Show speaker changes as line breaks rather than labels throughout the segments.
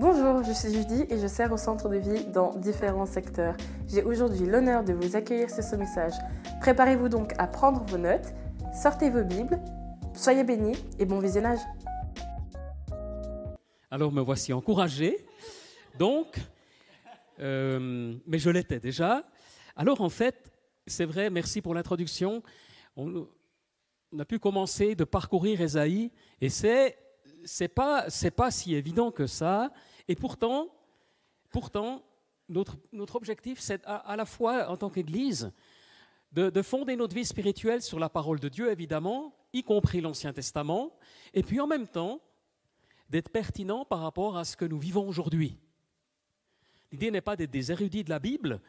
Bonjour, je suis Judy et je sers au centre de vie dans différents secteurs. J'ai aujourd'hui l'honneur de vous accueillir sur ce message. Préparez-vous donc à prendre vos notes, sortez vos Bibles, soyez bénis et bon visionnage.
Alors me voici encouragé, donc, euh, mais je l'étais déjà. Alors en fait, c'est vrai, merci pour l'introduction. On, on a pu commencer de parcourir Esaïe et c'est c'est pas c'est pas si évident que ça. Et pourtant, pourtant, notre, notre objectif, c'est à, la fois en tant qu'Église de, de, fonder notre vie spirituelle sur la parole de Dieu, évidemment, y compris l'Ancien Testament, et puis en même temps d'être pertinent par rapport à ce que nous vivons aujourd'hui. L'idée n'est pas d'être des érudits de la Bible,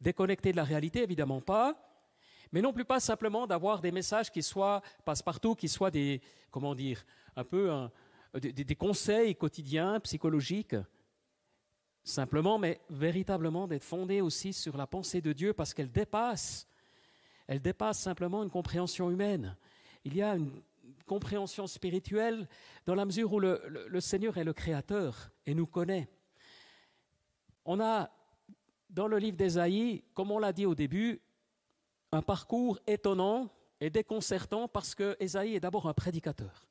déconnectés de la réalité, évidemment pas, mais non plus pas simplement d'avoir des messages qui soient passe-partout, qui soient des, comment dire, un peu des, des, conseils quotidiens, psychologiques, simplement, mais véritablement d'être fondés aussi sur la pensée de Dieu parce qu'elle dépasse, elle dépasse simplement une compréhension humaine. Il y a une compréhension spirituelle dans la mesure où le, le, le Seigneur est le Créateur et nous connaît. On a dans le livre d'Ésaïe, comme on l'a dit au début, un parcours étonnant et déconcertant parce que Ésaïe est d'abord un prédicateur.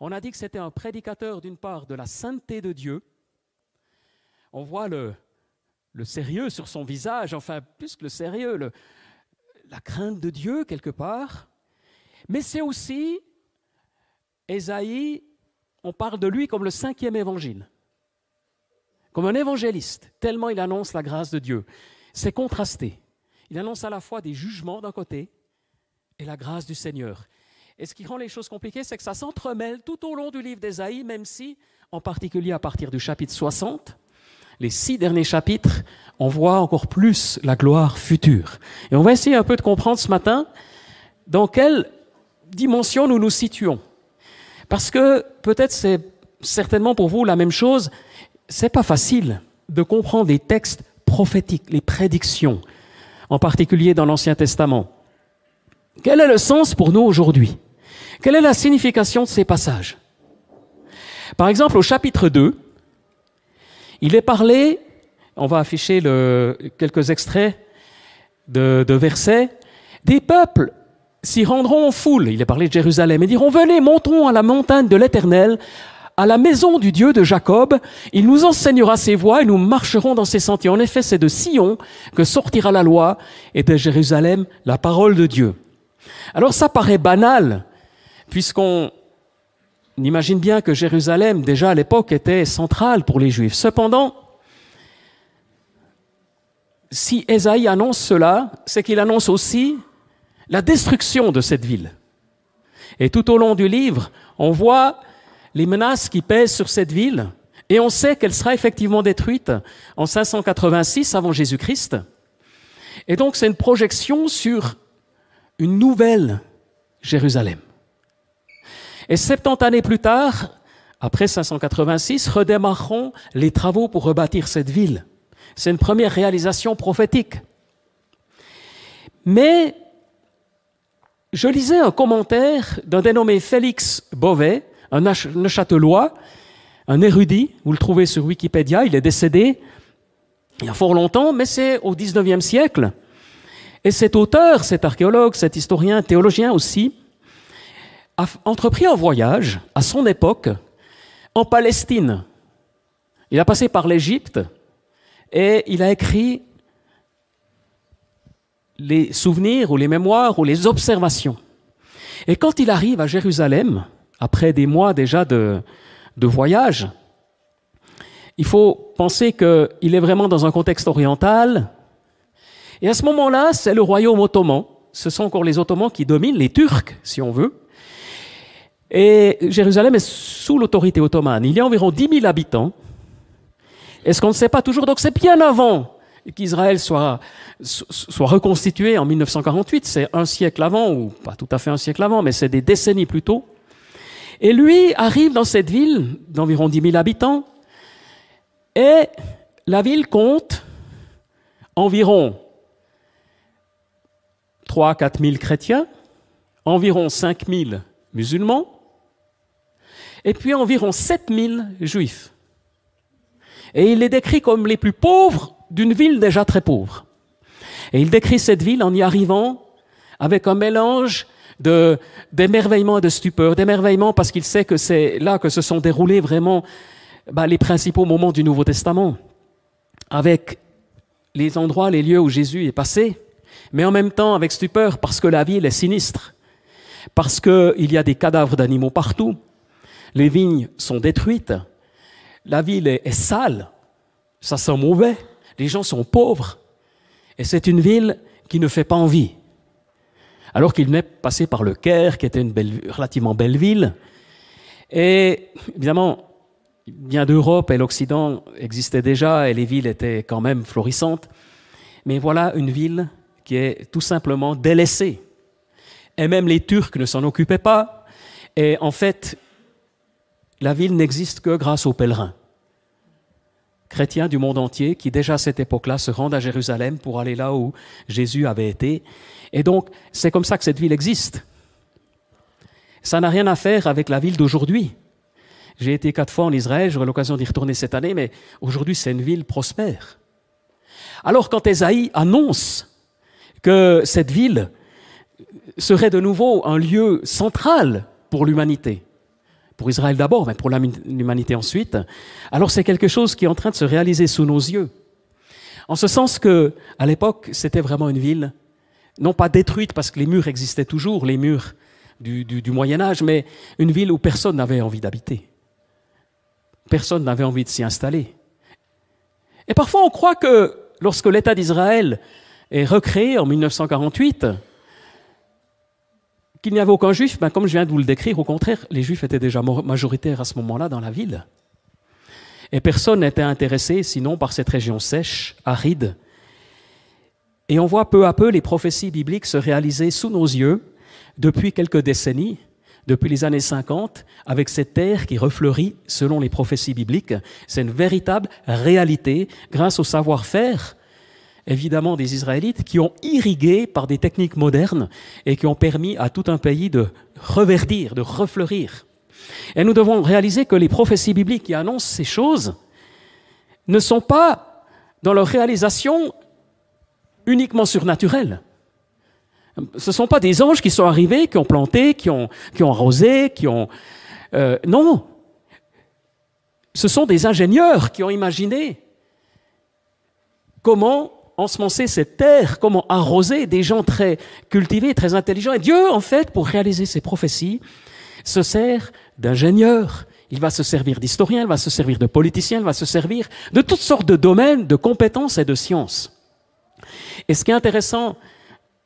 On a dit que c'était un prédicateur d'une part de la sainteté de Dieu. On voit le, sérieux sur son visage, enfin plus que le sérieux, la crainte de Dieu quelque part. Mais c'est aussi, Ésaïe, on parle de lui comme le cinquième évangile, comme un évangéliste, tellement il annonce la grâce de Dieu. C'est contrasté. Il annonce à la fois des jugements d'un côté et la grâce du Seigneur. Et ce qui rend les choses compliquées, c'est que ça s'entremêle tout au long du livre d'Ésaïe, même si, en particulier à partir du chapitre 60, les six derniers chapitres, on voit encore plus la gloire future. Et on va essayer un peu de comprendre ce matin dans quelle dimension nous nous situons. Parce que peut-être c'est certainement pour vous la même chose, c'est pas facile de comprendre les textes prophétiques, les prédictions, en particulier dans l'Ancien Testament. Quel est le sens pour nous aujourd'hui? Quelle est la signification de ces passages? Par exemple, au chapitre 2, il est parlé, on va afficher le, quelques extraits de, de versets, des peuples s'y rendront en foule, il est parlé de Jérusalem, et diront, venez, montons à la montagne de l'Éternel, à la maison du Dieu de Jacob, il nous enseignera ses voies et nous marcherons dans ses sentiers. En effet, c'est de Sion que sortira la loi et de Jérusalem la parole de Dieu. Alors ça paraît banal, puisqu'on imagine bien que Jérusalem, déjà à l'époque, était centrale pour les Juifs. Cependant, si Ésaïe annonce cela, c'est qu'il annonce aussi la destruction de cette ville. Et tout au long du livre, on voit les menaces qui pèsent sur cette ville, et on sait qu'elle sera effectivement détruite en 586 avant Jésus-Christ. Et donc c'est une projection sur une nouvelle Jérusalem. Et 70 années plus tard, après 586, redémarreront les travaux pour rebâtir cette ville. C'est une première réalisation prophétique. Mais je lisais un commentaire d'un dénommé Félix Beauvais, un Neuchâtelois, un érudit, vous le trouvez sur Wikipédia, il est décédé il y a fort longtemps, mais c'est au XIXe siècle. Et cet auteur, cet archéologue, cet historien, théologien aussi, a entrepris un voyage à son époque en Palestine. Il a passé par l'Égypte et il a écrit les souvenirs ou les mémoires ou les observations. Et quand il arrive à Jérusalem, après des mois déjà de, de voyage, il faut penser qu'il est vraiment dans un contexte oriental. Et à ce moment-là, c'est le royaume ottoman. Ce sont encore les Ottomans qui dominent, les Turcs, si on veut. Et Jérusalem est sous l'autorité ottomane. Il y a environ 10 000 habitants. Et ce qu'on ne sait pas toujours, donc c'est bien avant qu'Israël soit, soit reconstitué en 1948. C'est un siècle avant, ou pas tout à fait un siècle avant, mais c'est des décennies plus tôt. Et lui arrive dans cette ville d'environ 10 000 habitants, et la ville compte environ 3 4 000 chrétiens, environ 5 000 musulmans, et puis environ 7 000 juifs. Et il les décrit comme les plus pauvres d'une ville déjà très pauvre. Et il décrit cette ville en y arrivant avec un mélange d'émerveillement et de stupeur. D'émerveillement parce qu'il sait que c'est là que se sont déroulés vraiment bah, les principaux moments du Nouveau Testament, avec les endroits, les lieux où Jésus est passé, mais en même temps avec stupeur parce que la ville est sinistre, parce qu'il y a des cadavres d'animaux partout, les vignes sont détruites, la ville est, sale, ça sent mauvais, les gens sont pauvres, et c'est une ville qui ne fait pas envie. Alors qu'il venait passer par le Caire, qui était une relativement belle ville, et évidemment, bien d'Europe et l'Occident existaient déjà et les villes étaient quand même florissantes. Mais voilà une ville qui est tout simplement délaissée. Et même les Turcs ne s'en occupaient pas. Et en fait, la ville n'existe que grâce aux pèlerins chrétiens du monde entier qui déjà à cette époque-là se rendent à Jérusalem pour aller là où Jésus avait été. Et donc, c'est comme ça que cette ville existe. Ça n'a rien à faire avec la ville d'aujourd'hui. J'ai été quatre fois en Israël, j'aurai l'occasion d'y retourner cette année, mais aujourd'hui c'est une ville prospère. Alors quand Esaïe annonce que cette ville serait de nouveau un lieu central pour l'humanité, pour Israël d'abord, mais pour l'humanité ensuite, alors c'est quelque chose qui est en train de se réaliser sous nos yeux. En ce sens que, à l'époque, c'était vraiment une ville, non pas détruite parce que les murs existaient toujours, les murs du, Moyen Âge, mais une ville où personne n'avait envie d'habiter. Personne n'avait envie de s'y installer. Et parfois on croit que lorsque l'État d'Israël est recréé en 1948, qu'il n'y avait aucun juif, ben comme je viens de vous le décrire, au contraire, les juifs étaient déjà majoritaires à ce moment-là dans la ville. Et personne n'était intéressé sinon par cette région sèche, aride. Et on voit peu à peu les prophéties bibliques se réaliser sous nos yeux depuis quelques décennies depuis les années 50 avec cette terre qui refleurit selon les prophéties bibliques. C'est une véritable réalité grâce au savoir-faire évidemment des Israélites qui ont irrigué par des techniques modernes et qui ont permis à tout un pays de reverdir, de refleurir. Et nous devons réaliser que les prophéties bibliques qui annoncent ces choses ne sont pas dans leur réalisation uniquement surnaturelles. Ce ne sont pas des anges qui sont arrivés, qui ont planté, qui ont, qui ont arrosé, qui ont... Euh, non. Ce sont des ingénieurs qui ont imaginé comment ensemencer cette terre, comment arroser des gens très cultivés, très intelligents. Et Dieu, en fait, pour réaliser ces prophéties, se sert d'ingénieurs. Il va se servir d'historiens, il va se servir de politiciens, il va se servir de toutes sortes de domaines de compétences et de sciences. Et ce qui est intéressant,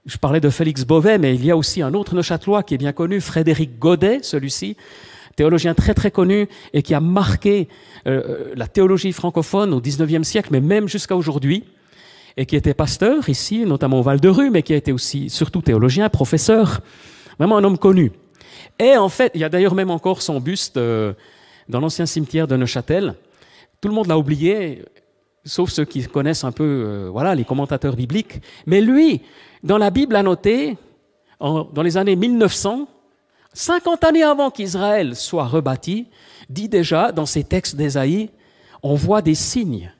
je parlais de Félix Beauvais, mais il y a aussi un autre Neuchâtelois qui est bien connu, Frédéric Godet, celui-ci, théologien très très connu et qui a marqué euh, la théologie francophone au XIXe siècle, mais même jusqu'à aujourd'hui, et qui était pasteur ici, notamment au Val-de-Rue, mais qui a été aussi surtout théologien, professeur, vraiment un homme connu. Et en fait, il y a d'ailleurs même encore son buste euh, dans l'ancien cimetière de Neuchâtel. Tout le monde l'a oublié, sauf ceux qui connaissent un peu, voilà, les commentateurs bibliques. Mais lui, dans la Bible a noté, dans les années 1900, 50 années avant qu'Israël soit rebâti, dit déjà dans ces textes d'Ésaïe, on voit des signes.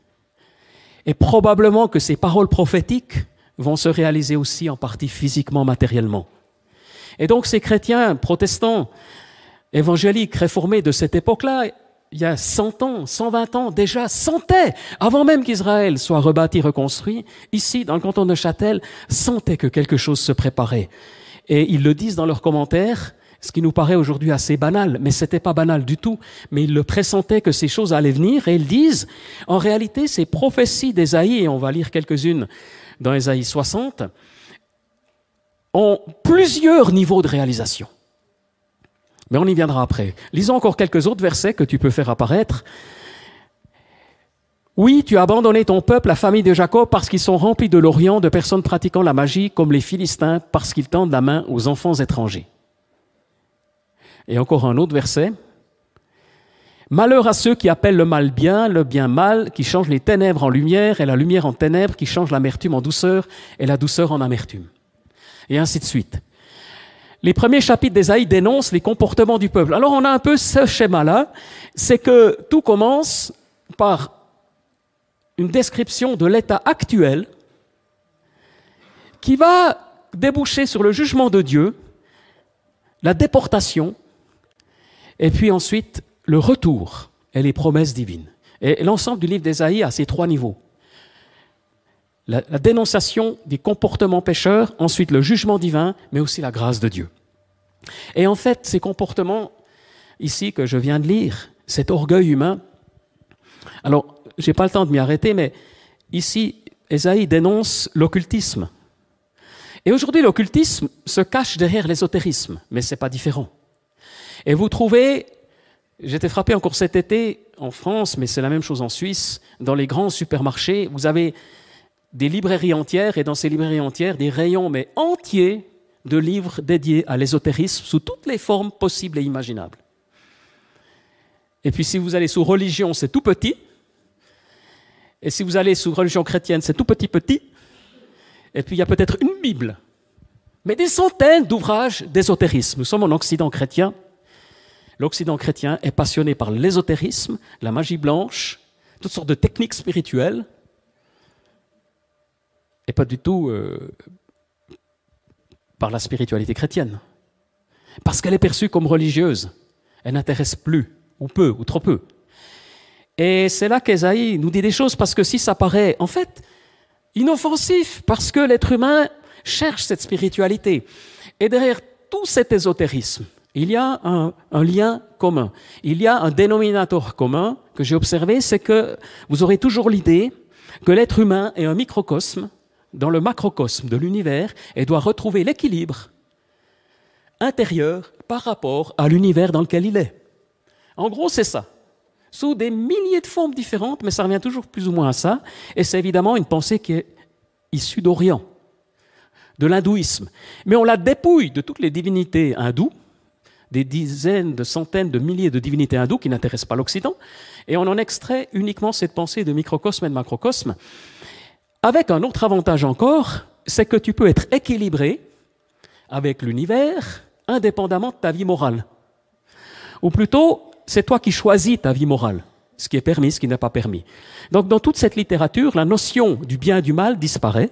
Et probablement que ces paroles prophétiques vont se réaliser aussi en partie physiquement, matériellement. Et donc ces chrétiens protestants, évangéliques, réformés de cette époque-là, il y a 100 ans, 120 ans déjà, sentaient, avant même qu'Israël soit rebâti, reconstruit, ici, dans le canton de Châtel, sentaient que quelque chose se préparait. Et ils le disent dans leurs commentaires, ce qui nous paraît aujourd'hui assez banal, mais ce n'était pas banal du tout, mais ils le pressentaient que ces choses allaient venir, et ils disent, en réalité, ces prophéties d'Ésaïe, et on va lire quelques-unes dans Ésaïe 60, ont plusieurs niveaux de réalisation. Mais on y viendra après. Lisons encore quelques autres versets que tu peux faire apparaître. Oui, tu as abandonné ton peuple, la famille de Jacob, parce qu'ils sont remplis de l'Orient, de personnes pratiquant la magie, comme les Philistins, parce qu'ils tendent la main aux enfants étrangers. Et encore un autre verset. Malheur à ceux qui appellent le mal bien, le bien mal, qui changent les ténèbres en lumière et la lumière en ténèbres, qui changent l'amertume en douceur et la douceur en amertume. Et ainsi de suite les premiers chapitres d'Ésaïe dénoncent les comportements du peuple. Alors on a un peu ce schéma-là, c'est que tout commence par une description de l'état actuel qui va déboucher sur le jugement de Dieu, la déportation, et puis ensuite le retour et les promesses divines. Et l'ensemble du livre d'Ésaïe a ces trois niveaux. La, dénonciation des comportements pécheurs, ensuite le jugement divin, mais aussi la grâce de Dieu. Et en fait, ces comportements ici que je viens de lire, cet orgueil humain, alors je n'ai pas le temps de m'y arrêter, mais ici, Ésaïe dénonce l'occultisme. Et aujourd'hui, l'occultisme se cache derrière l'ésotérisme, mais ce n'est pas différent. Et vous trouvez, j'étais frappé encore cet été en France, mais c'est la même chose en Suisse, dans les grands supermarchés, vous avez des librairies entières, et dans ces librairies entières, des rayons, mais entiers, de livres dédiés à l'ésotérisme sous toutes les formes possibles et imaginables. Et puis si vous allez sous religion, c'est tout petit. Et si vous allez sous religion chrétienne, c'est tout petit petit. Et puis il y a peut-être une Bible. Mais des centaines d'ouvrages d'ésotérisme. Nous sommes en Occident chrétien. L'Occident chrétien est passionné par l'ésotérisme, la magie blanche, toutes sortes de techniques spirituelles, et pas du tout euh, par la spiritualité chrétienne. Parce qu'elle est perçue comme religieuse. Elle n'intéresse plus, ou peu, ou trop peu. Et c'est là qu'Esaïe nous dit des choses, parce que si ça paraît, en fait, inoffensif, parce que l'être humain cherche cette spiritualité. Et derrière tout cet ésotérisme, il y a un, lien commun. Il y a un dénominateur commun que j'ai observé, c'est que vous aurez toujours l'idée que l'être humain est un microcosme dans le macrocosme de l'univers et doit retrouver l'équilibre intérieur par rapport à l'univers dans lequel il est. En gros, c'est ça. Sous des milliers de formes différentes, mais ça revient toujours plus ou moins à ça. Et c'est évidemment une pensée qui est issue d'Orient, de l'hindouisme. Mais on la dépouille de toutes les divinités hindoues, des dizaines, de centaines, de milliers de divinités hindoues qui n'intéressent pas l'Occident, et on en extrait uniquement cette pensée de microcosme et de macrocosme avec un autre avantage encore, c'est que tu peux être équilibré avec l'univers indépendamment de ta vie morale. Ou plutôt, c'est toi qui choisis ta vie morale, ce qui est permis, ce qui n'est pas permis. Donc dans toute cette littérature, la notion du bien et du mal disparaît.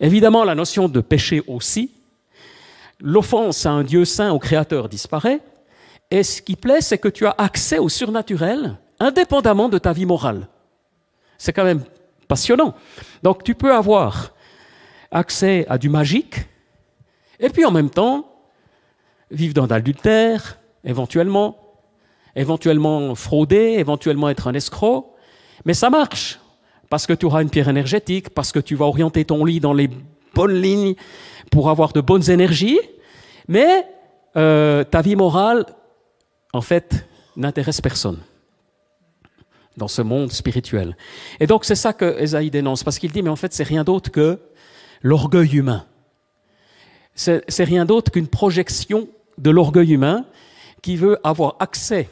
Évidemment, la notion de péché aussi. L'offense à un Dieu saint, au Créateur, disparaît. Et ce qui plaît, c'est que tu as accès au surnaturel indépendamment de ta vie morale. C'est quand même passionnant. Donc tu peux avoir accès à du magique, et puis en même temps, vivre dans l'adultère, éventuellement, éventuellement frauder, éventuellement être un escroc, mais ça marche, parce que tu auras une pierre énergétique, parce que tu vas orienter ton lit dans les bonnes lignes pour avoir de bonnes énergies, mais euh, ta vie morale, en fait, n'intéresse personne dans ce monde spirituel. Et donc c'est ça que Esaïe dénonce, parce qu'il dit, mais en fait c'est rien d'autre que l'orgueil humain. C'est rien d'autre qu'une projection de l'orgueil humain qui veut avoir accès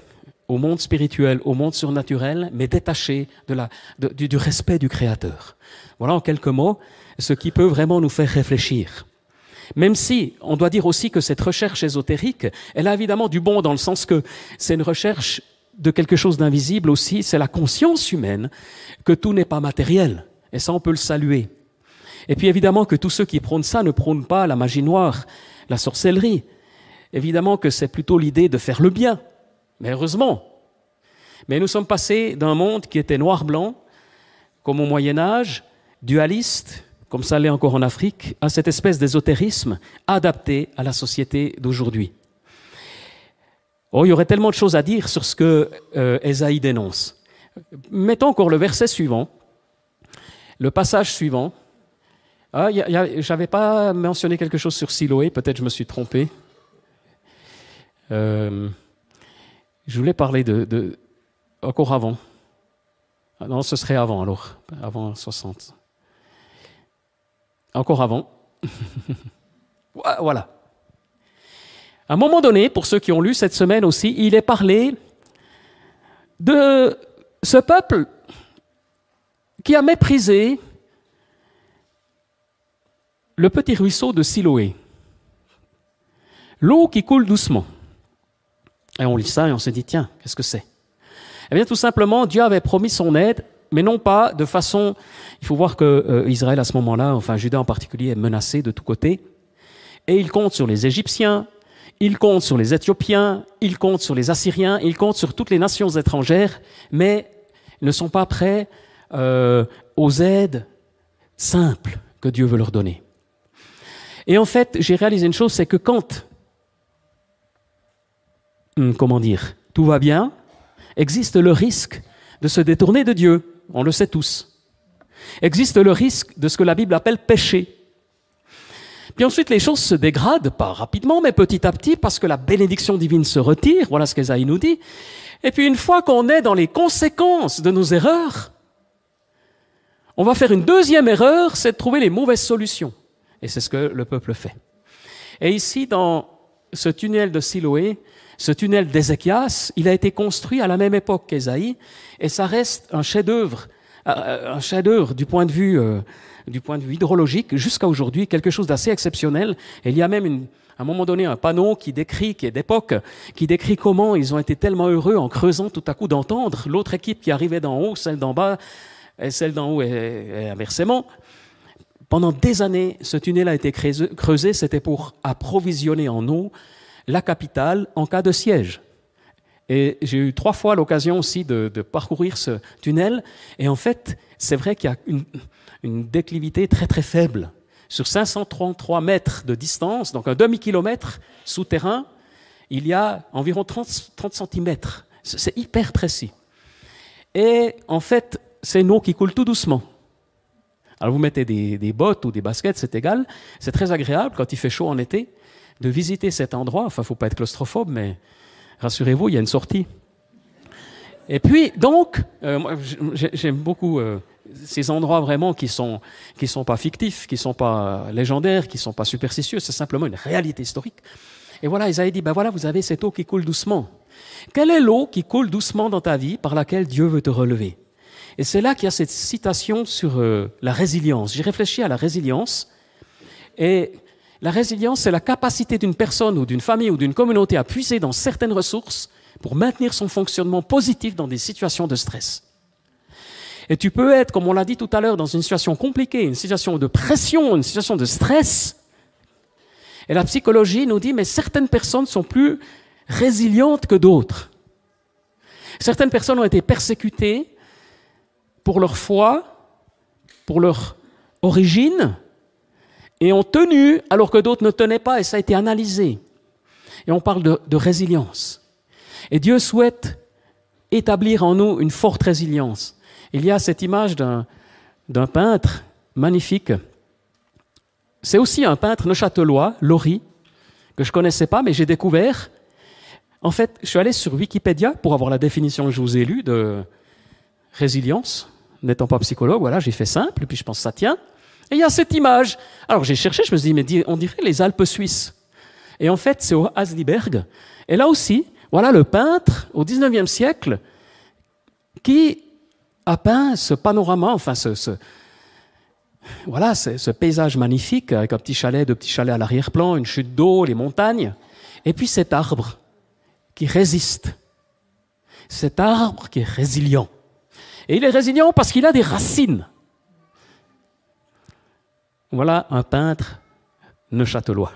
au monde spirituel, au monde surnaturel, mais détaché de la, du, du respect du Créateur. Voilà en quelques mots ce qui peut vraiment nous faire réfléchir. Même si on doit dire aussi que cette recherche ésotérique, elle a évidemment du bon dans le sens que c'est une recherche de quelque chose d'invisible aussi, c'est la conscience humaine que tout n'est pas matériel. Et ça, on peut le saluer. Et puis évidemment que tous ceux qui prônent ça ne prônent pas la magie noire, la sorcellerie. Évidemment que c'est plutôt l'idée de faire le bien. Mais heureusement. Mais nous sommes passés d'un monde qui était noir-blanc, comme au Moyen Âge, dualiste, comme ça l'est encore en Afrique, à cette espèce d'ésotérisme adapté à la société d'aujourd'hui. Oh, il y aurait tellement de choses à dire sur ce que euh, Esaïe dénonce. Mettons encore le verset suivant, le passage suivant. Ah, je n'avais pas mentionné quelque chose sur Siloé, peut-être je me suis trompé. Euh, je voulais parler de, encore avant. Ah non, ce serait avant alors, avant 60. Encore avant. voilà. À un moment donné, pour ceux qui ont lu cette semaine aussi, il est parlé de ce peuple qui a méprisé le petit ruisseau de Siloé. L'eau qui coule doucement. Et on lit ça et on se dit, tiens, qu'est-ce que c'est? Eh bien, tout simplement, Dieu avait promis son aide mais non pas de façon. Il faut voir que euh, Israël à ce moment-là, enfin Juda en particulier, est menacé de tous côtés, et il compte sur les Égyptiens, il compte sur les Éthiopiens, il compte sur les Assyriens, il compte sur toutes les nations étrangères, mais ne sont pas prêts euh, aux aides simples que Dieu veut leur donner. Et en fait, j'ai réalisé une chose, c'est que quand, comment dire, tout va bien, existe le risque de se détourner de Dieu? On le sait tous. Existe le risque de ce que la Bible appelle péché. Puis ensuite, les choses se dégradent, pas rapidement, mais petit à petit, parce que la bénédiction divine se retire. Voilà ce qu'Esaïe nous dit. Et puis une fois qu'on est dans les conséquences de nos erreurs, on va faire une deuxième erreur, c'est de trouver les mauvaises solutions. Et c'est ce que le peuple fait. Et ici, dans ce tunnel de Siloé, ce tunnel d'Ézéchias, il a été construit à la même époque qu'Ésaïe, et ça reste un chef-d'œuvre, euh, un chef-d'œuvre du point de vue, euh, du point de vue hydrologique jusqu'à aujourd'hui, quelque chose d'assez exceptionnel. Et il y a même une, à un moment donné un panneau qui décrit, qui est d'époque, qui décrit comment ils ont été tellement heureux en creusant tout à coup d'entendre l'autre équipe qui arrivait d'en haut, celle d'en bas, et celle d'en haut et, inversement. Pendant des années, ce tunnel a été creusé, c'était pour approvisionner en eau la capitale en cas de siège. Et j'ai eu trois fois l'occasion aussi de, parcourir ce tunnel. Et en fait, c'est vrai qu'il y a une, déclivité très très faible. Sur 533 mètres de distance, donc un demi-kilomètre souterrain, il y a environ 30, 30 cm. C'est hyper précis. Et en fait, c'est une eau qui coule tout doucement. Alors vous mettez des, bottes ou des baskets, c'est égal. C'est très agréable quand il fait chaud en été de visiter cet endroit. Enfin, faut pas être claustrophobe, mais rassurez-vous, il y a une sortie. Et puis, donc, euh, j'aime beaucoup euh, ces endroits vraiment qui sont qui sont pas fictifs, qui sont pas légendaires, qui sont pas superstitieux. C'est simplement une réalité historique. Et voilà, Isaïe dit, ben voilà, vous avez cette eau qui coule doucement. Quelle est l'eau qui coule doucement dans ta vie par laquelle Dieu veut te relever? Et c'est là qu'il y a cette citation sur euh, la résilience. J'ai réfléchi à la résilience. Et la résilience, c'est la capacité d'une personne ou d'une famille ou d'une communauté à puiser dans certaines ressources pour maintenir son fonctionnement positif dans des situations de stress. Et tu peux être, comme on l'a dit tout à l'heure, dans une situation compliquée, une situation de pression, une situation de stress. Et la psychologie nous dit, mais certaines personnes sont plus résilientes que d'autres. Certaines personnes ont été persécutées, pour leur foi, pour leur origine, et ont tenu alors que d'autres ne tenaient pas, et ça a été analysé. Et on parle de, résilience. Et Dieu souhaite établir en nous une forte résilience. Il y a cette image d'un peintre magnifique. C'est aussi un peintre neuchâtelois, Laurie, que je ne connaissais pas, mais j'ai découvert. En fait, je suis allé sur Wikipédia pour avoir la définition que je vous ai lue de résilience n'étant pas psychologue, voilà, j'ai fait simple, et puis je pense ça tient. Et il y a cette image. Alors j'ai cherché, je me suis dit, mais on dirait les Alpes suisses. Et en fait, c'est au Hasliberg. Et là aussi, voilà le peintre au XIXe siècle qui a peint ce panorama, enfin ce, voilà, ce paysage magnifique avec un petit chalet, deux petits chalets à l'arrière-plan, une chute d'eau, les montagnes, et puis cet arbre qui résiste, cet arbre qui est résilient. Et il est résilient parce qu'il a des racines. Voilà un peintre neuchâtelois,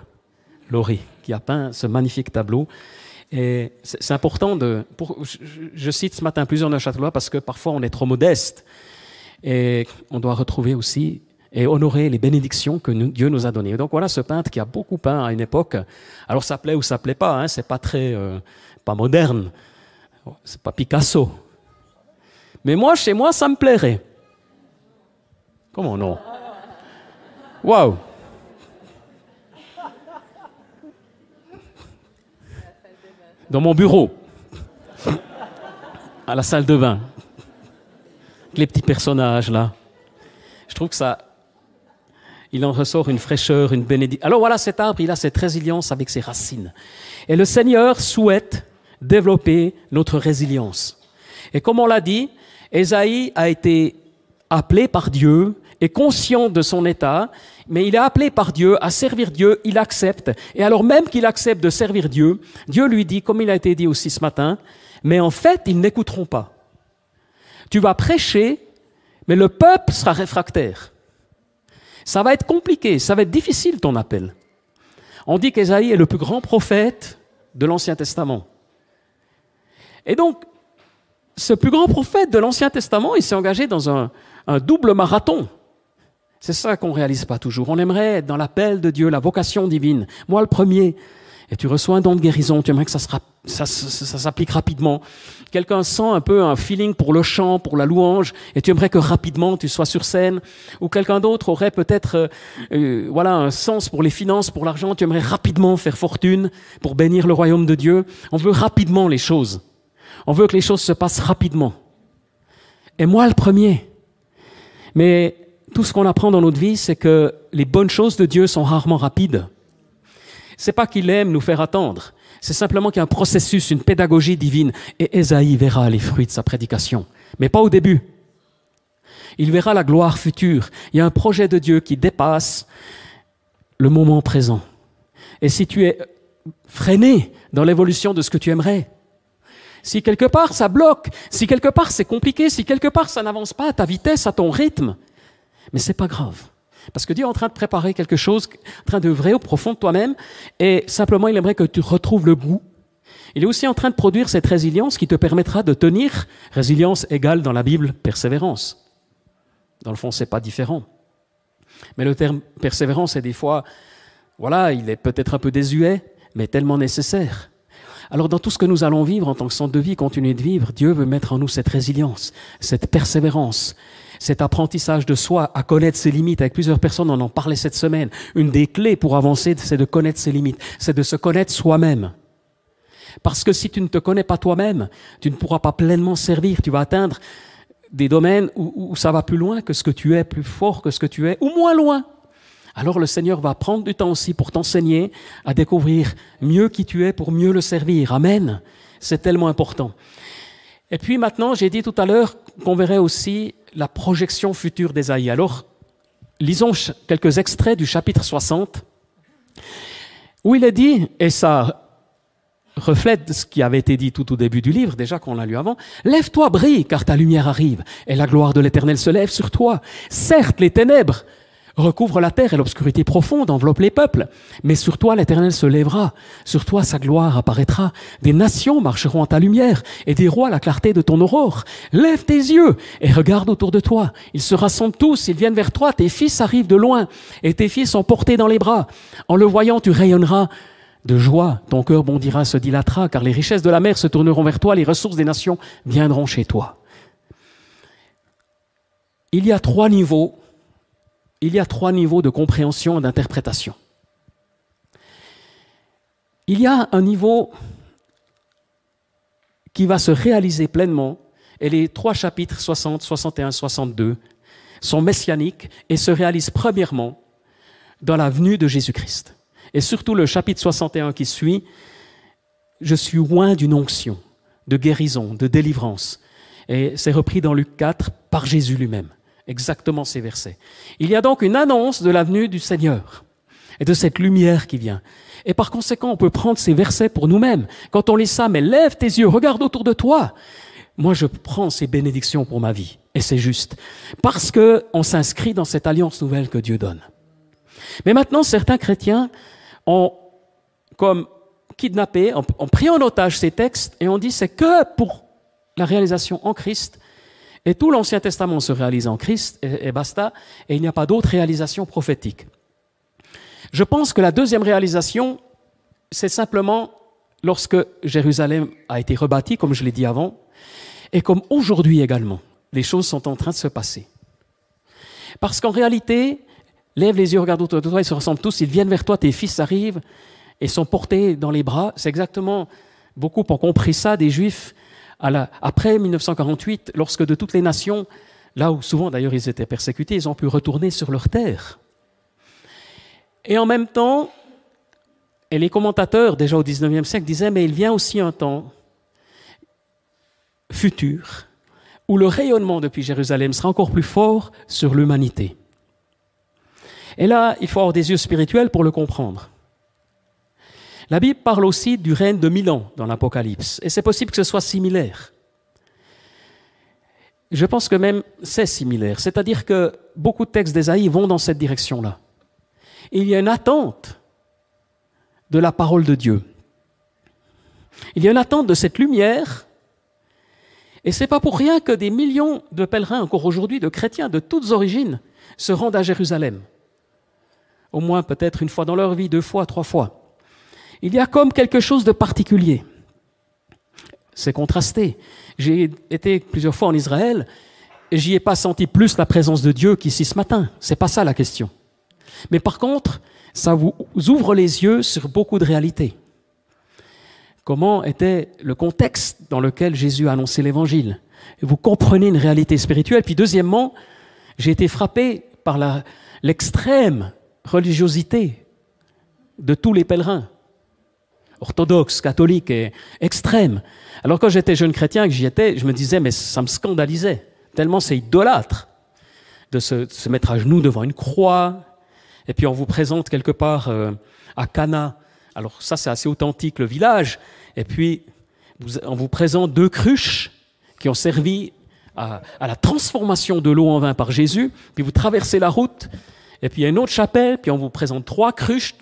Laurie, qui a peint ce magnifique tableau. Et c'est important de. je, cite ce matin plusieurs neuchâtelois parce que parfois on est trop modeste. Et on doit retrouver aussi et honorer les bénédictions que Dieu nous a données. Donc voilà ce peintre qui a beaucoup peint à une époque. Alors ça plaît ou ça plaît pas, hein, c'est pas très, euh, pas moderne, c'est pas Picasso, mais moi, chez moi, ça me plairait. Comment non? Waouh Dans mon bureau, à la salle de bain, les petits personnages là. Je trouve que ça, il en ressort une fraîcheur, une bénédiction. Alors voilà, cet arbre, il a cette résilience avec ses racines. Et le Seigneur souhaite développer notre résilience. Et comme on l'a dit, Ésaïe a été appelé par Dieu, est conscient de son état, mais il est appelé par Dieu à servir Dieu, il accepte. Et alors même qu'il accepte de servir Dieu, Dieu lui dit, comme il a été dit aussi ce matin, mais en fait, ils n'écouteront pas. Tu vas prêcher Mais le peuple sera réfractaire. Ça va être compliqué, ça va être difficile ton appel. On dit qu'Ésaïe est le plus grand prophète de l'Ancien Testament. Et donc, ce plus grand prophète de l'Ancien Testament, il s'est engagé dans un, double marathon. C'est ça qu'on ne réalise pas toujours. On aimerait être dans l'appel de Dieu, la vocation divine. Moi, le premier, et tu reçois un don de guérison, tu aimerais que ça, s'applique rapidement. Quelqu'un sent un peu un feeling pour le chant, pour la louange, et tu aimerais que rapidement tu sois sur scène. Ou quelqu'un d'autre aurait peut-être euh, euh, voilà un sens pour les finances, pour l'argent, tu aimerais rapidement faire fortune pour bénir le royaume de Dieu. On veut rapidement les choses. On veut que les choses se passent rapidement. Et moi le premier. Mais tout ce qu'on apprend dans notre vie, c'est que les bonnes choses de Dieu sont rarement rapides. C'est pas qu'il aime nous faire attendre. C'est simplement qu'il y a un processus, une pédagogie divine. Et Esaïe verra les fruits de sa prédication. Mais pas au début. Il verra la gloire future. Il y a un projet de Dieu qui dépasse le moment présent. Et si tu es freiné dans l'évolution de ce que tu aimerais, si quelque part ça bloque, si quelque part c'est compliqué, si quelque part ça n'avance pas à ta vitesse, à ton rythme, mais c'est pas grave. Parce que Dieu est en train de préparer quelque chose, en train d'œuvrer au profond de toi-même, et simplement il aimerait que tu retrouves le goût. Il est aussi en train de produire cette résilience qui te permettra de tenir, résilience égale dans la Bible persévérance. Dans le fond, c'est pas différent. Mais le terme persévérance est des fois, voilà, il est peut-être un peu désuet, mais tellement nécessaire. Alors dans tout ce que nous allons vivre en tant que centre de vie, continuer de vivre, Dieu veut mettre en nous cette résilience, cette persévérance, cet apprentissage de soi, à connaître ses limites. Avec plusieurs personnes, on en parlait cette semaine. Une des clés pour avancer, c'est de connaître ses limites, c'est de se connaître soi-même. Parce que si tu ne te connais pas toi-même, tu ne pourras pas pleinement servir. Tu vas atteindre des domaines où, ça va plus loin que ce que tu es, plus fort que ce que tu es, ou moins loin. Alors le Seigneur va prendre du temps aussi pour t'enseigner à découvrir mieux qui tu es pour mieux le servir. Amen. C'est tellement important. Et puis maintenant, j'ai dit tout à l'heure qu'on verrait aussi la projection future d'Ésaïe. Alors, lisons quelques extraits du chapitre 60, où il est dit, et ça reflète ce qui avait été dit tout au début du livre, déjà qu'on l'a lu avant, Lève-toi, brille, car ta lumière arrive, et la gloire de l'Éternel se lève sur toi. Certes, les ténèbres recouvre la terre et l'obscurité profonde enveloppe les peuples. Mais sur toi l'Éternel se lèvera, sur toi sa gloire apparaîtra. Des nations marcheront à ta lumière et des rois la clarté de ton aurore. Lève tes yeux et regarde autour de toi. Ils se rassemblent tous, ils viennent vers toi, tes fils arrivent de loin et tes fils sont portés dans les bras. En le voyant, tu rayonneras de joie, ton cœur bondira, se dilatera, car les richesses de la mer se tourneront vers toi, les ressources des nations viendront chez toi. Il y a trois niveaux il y a trois niveaux de compréhension et d'interprétation. Il y a un niveau qui va se réaliser pleinement, et les trois chapitres 60, 61, 62 sont messianiques et se réalisent premièrement dans la venue de Jésus-Christ. Et surtout le chapitre 61 qui suit, je suis loin d'une onction, de guérison, de délivrance. Et c'est repris dans Luc 4 par Jésus lui-même exactement ces versets. Il y a donc une annonce de la venue du Seigneur et de cette lumière qui vient. Et par conséquent, on peut prendre ces versets pour nous-mêmes. Quand on lit ça, mais lève tes yeux, regarde autour de toi. Moi, je prends ces bénédictions pour ma vie. Et c'est juste. Parce que on s'inscrit dans cette alliance nouvelle que Dieu donne. Mais maintenant, certains chrétiens ont comme kidnappé, ont pris en otage ces textes et ont dit c'est que pour la réalisation en Christ et tout l'Ancien Testament se réalise en Christ et, basta, et il n'y a pas d'autre réalisation prophétique. Je pense que la deuxième réalisation, c'est simplement lorsque Jérusalem a été rebâtie, comme je l'ai dit avant, et comme aujourd'hui également, les choses sont en train de se passer. Parce qu'en réalité, lève les yeux, regarde autour de toi, ils se ressemblent tous, ils viennent vers toi, tes fils arrivent et sont portés dans les bras. C'est exactement, beaucoup ont compris ça des Juifs après 1948, lorsque de toutes les nations, là où souvent d'ailleurs ils étaient persécutés, ils ont pu retourner sur leur terre. Et en même temps, et les commentateurs déjà au XIXe siècle disaient, mais il vient aussi un temps futur où le rayonnement depuis Jérusalem sera encore plus fort sur l'humanité. Et là, il faut avoir des yeux spirituels pour le comprendre. La Bible parle aussi du règne de mille ans dans l'Apocalypse, et c'est possible que ce soit similaire. je pense que même c'est similaire. C'est-à-dire que beaucoup de textes d'Ésaïe vont dans cette direction-là. Il y a une attente de la parole de Dieu. Il y a une attente de cette lumière. Et ce n'est pas pour rien que des millions de pèlerins, encore aujourd'hui, de chrétiens de toutes origines, se rendent à Jérusalem. Au moins peut-être une fois dans leur vie, deux fois, trois fois. Il y a comme quelque chose de particulier. C'est contrasté. J'ai été plusieurs fois en Israël et j'y ai pas senti plus la présence de Dieu qu'ici ce matin. C'est pas ça la question. Mais par contre, ça vous ouvre les yeux sur beaucoup de réalités. Comment était le contexte dans lequel Jésus a annoncé l'évangile? Vous comprenez une réalité spirituelle? Puis deuxièmement, j'ai été frappé par l'extrême religiosité de tous les pèlerins, orthodoxes, catholiques et extrêmes. Alors quand j'étais jeune chrétien, que j'y étais, je me disais, mais ça me scandalisait, tellement c'est idolâtre de se, mettre à genoux devant une croix, et puis on vous présente quelque part euh, à Cana. Alors ça c'est assez authentique le village, et puis on vous présente deux cruches qui ont servi à, à la transformation de l'eau en vin par Jésus, puis vous traversez la route, et puis il y a une autre chapelle, puis on vous présente trois cruches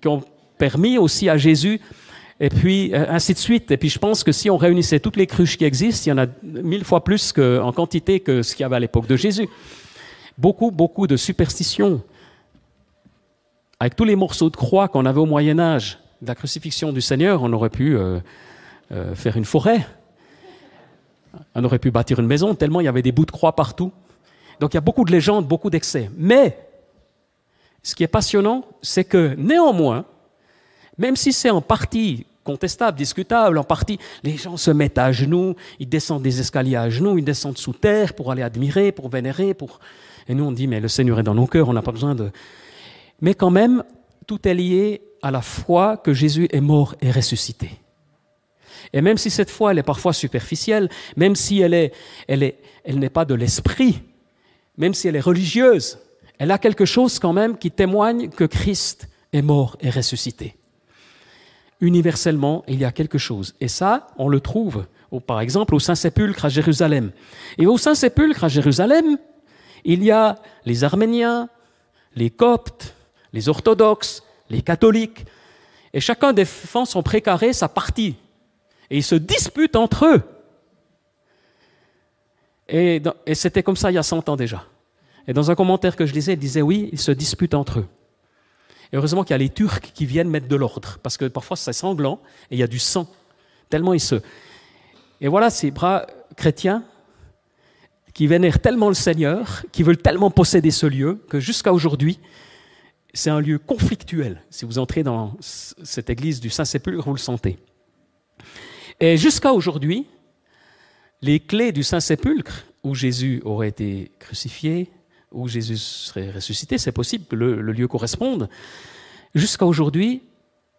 qui ont permis aussi à Jésus, et puis euh, ainsi de suite. Et puis je pense que si on réunissait toutes les cruches qui existent, il y en a mille fois plus en quantité que ce qu'il y avait à l'époque de Jésus. Beaucoup, beaucoup de superstitions. Avec tous les morceaux de croix qu'on avait au Moyen Âge, de la crucifixion du Seigneur, on aurait pu euh, euh, faire une forêt. On aurait pu bâtir une maison, tellement il y avait des bouts de croix partout. Donc il y a beaucoup de légendes, beaucoup d'excès. Mais ce qui est passionnant, c'est que néanmoins, même si c'est en partie contestable, discutable, en partie, les gens se mettent à genoux, ils descendent des escaliers à genoux, ils descendent sous terre pour aller admirer, pour vénérer, pour... Et nous on dit, mais le Seigneur est dans nos cœurs, on n'a pas besoin de... Mais quand même, tout est lié à la foi que Jésus est mort et ressuscité. Et même si cette foi, elle est parfois superficielle, même si elle est, elle est, elle n'est pas de l'esprit, même si elle est religieuse, elle a quelque chose quand même qui témoigne que Christ est mort et ressuscité. Universellement, il y a quelque chose. Et ça, on le trouve, par exemple, au Saint-Sépulcre à Jérusalem. Et au Saint-Sépulcre à Jérusalem, il y a les Arméniens, les Coptes, les Orthodoxes, les catholiques. Et chacun défend son précaré, sa partie. Et ils se disputent entre eux. Et, et c'était comme ça il y a 100 ans déjà. Et dans un commentaire que je lisais, il disait oui, ils se disputent entre eux. Et heureusement qu'il y a les Turcs qui viennent mettre de l'ordre, parce que parfois c'est sanglant et il y a du sang. Tellement ils se. Et voilà ces bras chrétiens qui vénèrent tellement le Seigneur, qui veulent tellement posséder ce lieu, que jusqu'à aujourd'hui, c'est un lieu conflictuel. Si vous entrez dans cette église du Saint-Sépulcre, vous le sentez. Et jusqu'à aujourd'hui, les clés du Saint-Sépulcre, où Jésus aurait été crucifié, où Jésus serait ressuscité, c'est possible que le, lieu corresponde. Jusqu'à aujourd'hui,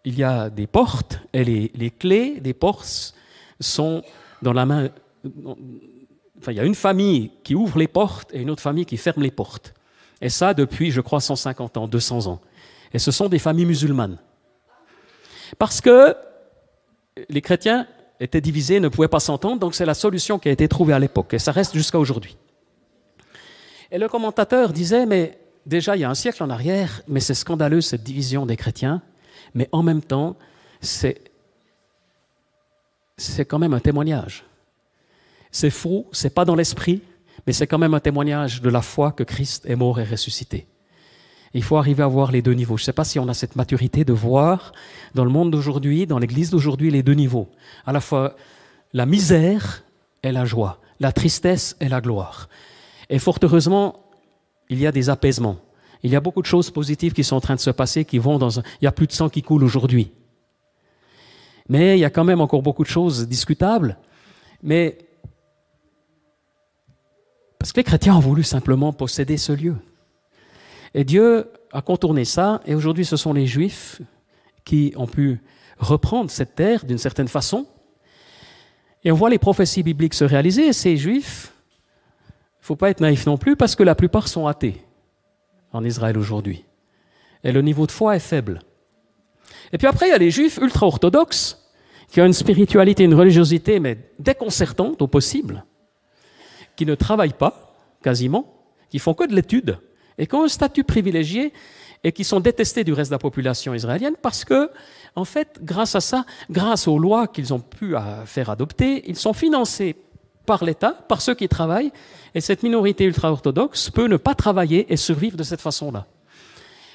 il y a des portes et les, clés des portes sont dans la main. Enfin, il y a une famille qui ouvre les portes et une autre famille qui ferme les portes. Et ça depuis, je crois, 150 ans, 200 ans. Et ce sont des familles musulmanes. Parce que les chrétiens étaient divisés, ne pouvaient pas s'entendre, donc c'est la solution qui a été trouvée à l'époque, et ça reste jusqu'à aujourd'hui. Et le commentateur disait, mais déjà il y a un siècle en arrière, mais c'est scandaleux cette division des chrétiens, mais en même temps, c'est, quand même un témoignage. C'est faux, c'est pas dans l'esprit, mais c'est quand même un témoignage de la foi que Christ est mort et ressuscité. Il faut arriver à voir les deux niveaux. Je ne sais pas si on a cette maturité de voir dans le monde d'aujourd'hui, dans l'Église d'aujourd'hui, les deux niveaux. À la fois la misère et la joie, la tristesse et la gloire. Et fort heureusement, il y a des apaisements. Il y a beaucoup de choses positives qui sont en train de se passer, qui vont dans un... Il y a plus de sang qui coule aujourd'hui. Mais il y a quand même encore beaucoup de choses discutables. Mais parce que les chrétiens ont voulu simplement posséder ce lieu. Et Dieu a contourné ça, et aujourd'hui ce sont les Juifs qui ont pu reprendre cette terre d'une certaine façon. Et on voit les prophéties bibliques se réaliser, et ces Juifs faut pas être naïf non plus parce que la plupart sont athées en Israël aujourd'hui. Et le niveau de foi est faible. Et puis après, il y a les juifs ultra-orthodoxes qui ont une spiritualité, une religiosité, mais déconcertante au possible, qui ne travaillent pas, quasiment, qui font que de l'étude, et qui ont un statut privilégié et qui sont détestés du reste de la population israélienne parce que, en fait, grâce à ça, grâce aux lois qu'ils ont pu euh, faire adopter, ils sont financés par l'État, par ceux qui travaillent, et cette minorité ultra-orthodoxe peut ne pas travailler et survivre de cette façon-là.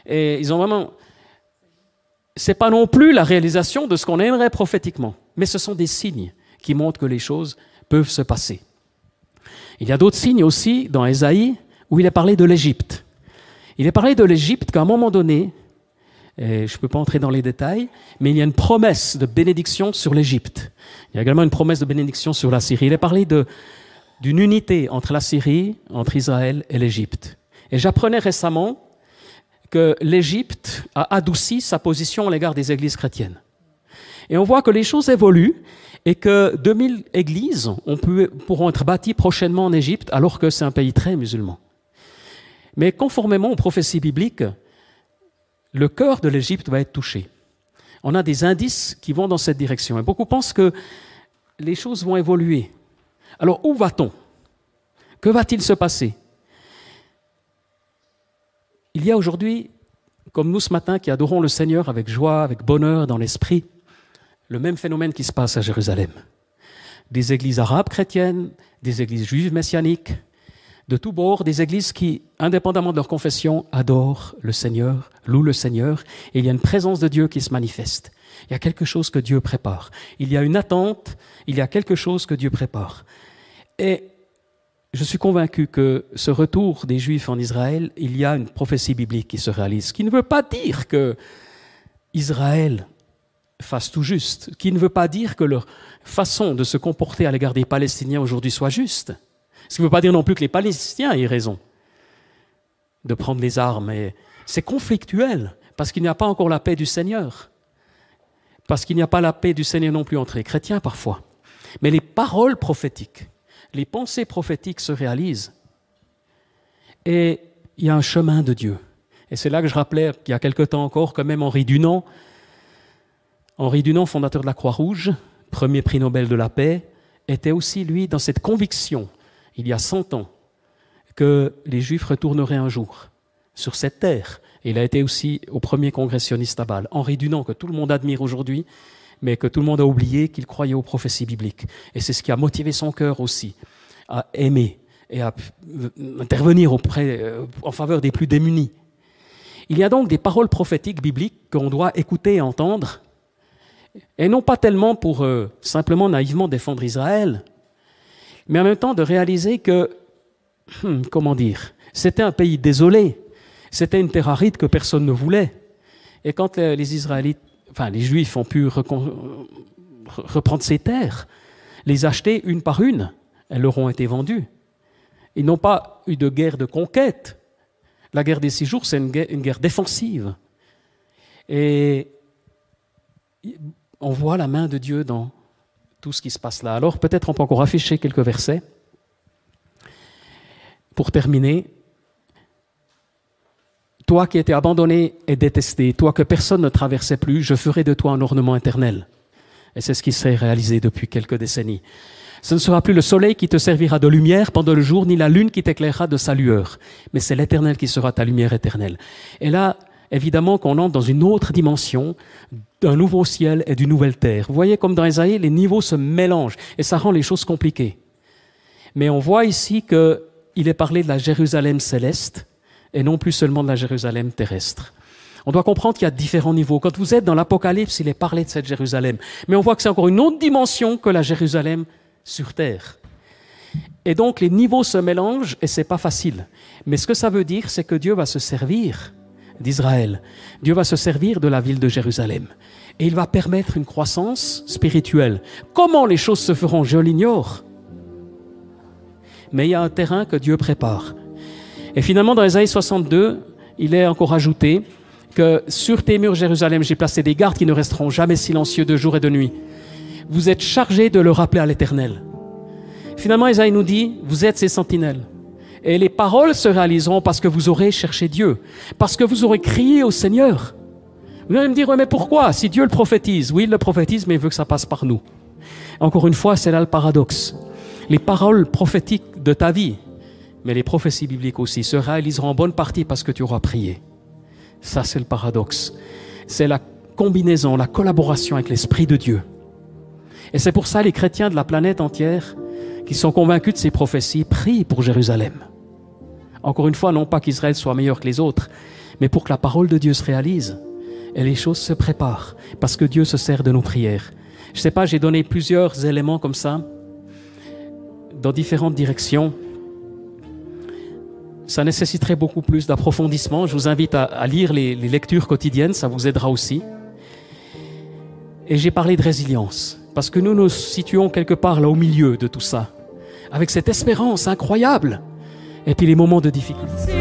Et ils ont vraiment. C'est pas non plus la réalisation de ce qu'on aimerait prophétiquement, mais ce sont des signes qui montrent que les choses peuvent se passer. Il y a d'autres signes aussi dans Ésaïe où il est parlé de l'Égypte. Il est parlé de l'Égypte qu'à un moment donné, et je ne peux pas entrer dans les détails, mais il y a une promesse de bénédiction sur l'Égypte. Il y a également une promesse de bénédiction sur la Syrie. Il est parlé d'une unité entre la Syrie, entre Israël et l'Égypte. Et j'apprenais récemment que l'Égypte a adouci sa position à l'égard des églises chrétiennes. Et on voit que les choses évoluent et que 2000 églises pourront être bâties prochainement en Égypte alors que c'est un pays très musulman. Mais conformément aux prophéties bibliques, le cœur de l'Égypte va être touché. On a des indices qui vont dans cette direction. Et beaucoup pensent que les choses vont évoluer. Alors où va-t-on? Que va-t-il se passer? Il y a aujourd'hui, comme nous ce matin, qui adorons le Seigneur avec joie, avec bonheur dans l'esprit, le même phénomène qui se passe à Jérusalem. Des églises arabes chrétiennes, des églises juives messianiques, de tous bords, des églises qui, indépendamment de leur confession, adorent le Seigneur, louent le Seigneur, et il y a une présence de Dieu qui se manifeste. Il y a quelque chose que Dieu prépare. Il y a une attente, il y a quelque chose que Dieu prépare. Et je suis convaincu que ce retour des Juifs en Israël, il y a une prophétie biblique qui se réalise, qui ne veut pas dire que Israël fasse tout juste, qui ne veut pas dire que leur façon de se comporter à l'égard des Palestiniens aujourd'hui soit juste. Ce qui ne veut pas dire non plus que les Palestiniens aient raison de prendre les armes. c'est conflictuel, parce qu'il n'y a pas encore la paix du Seigneur. Parce qu'il n'y a pas la paix du Seigneur non plus entre les chrétiens parfois. Mais les paroles prophétiques, les pensées prophétiques se réalisent. Et il y a un chemin de Dieu. Et c'est là que je rappelais qu'il y a quelque temps encore que même Henri Dunant, Henri Dunant, fondateur de la Croix-Rouge, premier prix Nobel de la paix, était aussi, lui, dans cette conviction il y a cent ans, que les Juifs retourneraient un jour sur cette terre. Il a été aussi au premier congressionniste à Bâle, Henri Dunant, que tout le monde admire aujourd'hui, mais que tout le monde a oublié qu'il croyait aux prophéties bibliques. Et c'est ce qui a motivé son cœur aussi à aimer et à intervenir auprès, euh, en faveur des plus démunis. Il y a donc des paroles prophétiques bibliques qu'on doit écouter et entendre, et non pas tellement pour euh, simplement naïvement défendre Israël, mais en même temps de réaliser que, hmm, comment dire, c'était un pays désolé, c'était une terre aride que personne ne voulait. Et quand les Israélites, enfin les Juifs ont pu reprendre ces terres, les acheter une par une, elles leur ont été vendues. Ils n'ont pas eu de guerre de conquête. La guerre des six jours, c'est une guerre défensive. Et on voit la main de Dieu dans tout ce qui se passe là. Alors peut-être on peut encore afficher quelques versets. Pour terminer, toi qui étais abandonné et détesté, toi que personne ne traversait plus, je ferai de toi un ornement éternel. Et c'est ce qui s'est réalisé depuis quelques décennies. Ce ne sera plus le soleil qui te servira de lumière pendant le jour, ni la lune qui t'éclairera de sa lueur, mais c'est l'Éternel qui sera ta lumière éternelle. Et là, évidemment qu'on entre dans une autre dimension d'un nouveau ciel et d'une nouvelle terre. Vous voyez comme dans Isaïe, les niveaux se mélangent et ça rend les choses compliquées. Mais on voit ici qu'il est parlé de la Jérusalem céleste et non plus seulement de la Jérusalem terrestre. On doit comprendre qu'il y a différents niveaux. Quand vous êtes dans l'Apocalypse, il est parlé de cette Jérusalem. Mais on voit que c'est encore une autre dimension que la Jérusalem sur terre. Et donc les niveaux se mélangent et c'est pas facile. Mais ce que ça veut dire, c'est que Dieu va se servir d'Israël. Dieu va se servir de la ville de Jérusalem. Et il va permettre une croissance spirituelle. Comment les choses se feront, je l'ignore. Mais il y a un terrain que Dieu prépare. Et finalement, dans Isaïe 62, il est encore ajouté que sur tes murs, Jérusalem, j'ai placé des gardes qui ne resteront jamais silencieux de jour et de nuit. Vous êtes chargés de le rappeler à l'Éternel. Finalement, Isaïe nous dit, vous êtes ces sentinelles. Et les paroles se réaliseront parce que vous aurez cherché Dieu, parce que vous aurez crié au Seigneur. Vous allez me dire, mais pourquoi? Si Dieu le prophétise, oui, il le prophétise, mais il veut que ça passe par nous. Encore une fois, c'est là le paradoxe. les paroles prophétiques de ta vie, mais les prophéties bibliques aussi, se réaliseront en bonne partie parce que tu auras prié. Ça, c'est le paradoxe. C'est la combinaison, la collaboration avec l'Esprit de Dieu. Et c'est pour ça les chrétiens de la planète entière qui sont convaincus de ces prophéties prient pour Jérusalem. Encore une fois, non pas qu'Israël soit meilleur que les autres, mais pour que la parole de Dieu se réalise et les choses se préparent, parce que Dieu se sert de nos prières. Je ne sais pas, j'ai donné plusieurs éléments comme ça, dans différentes directions. Ça nécessiterait beaucoup plus d'approfondissement. Je vous invite à, lire les, les lectures quotidiennes, ça vous aidera aussi. Et j'ai parlé de résilience, parce que nous nous situons quelque part là au milieu de tout ça, avec cette espérance incroyable, et puis les moments de difficulté.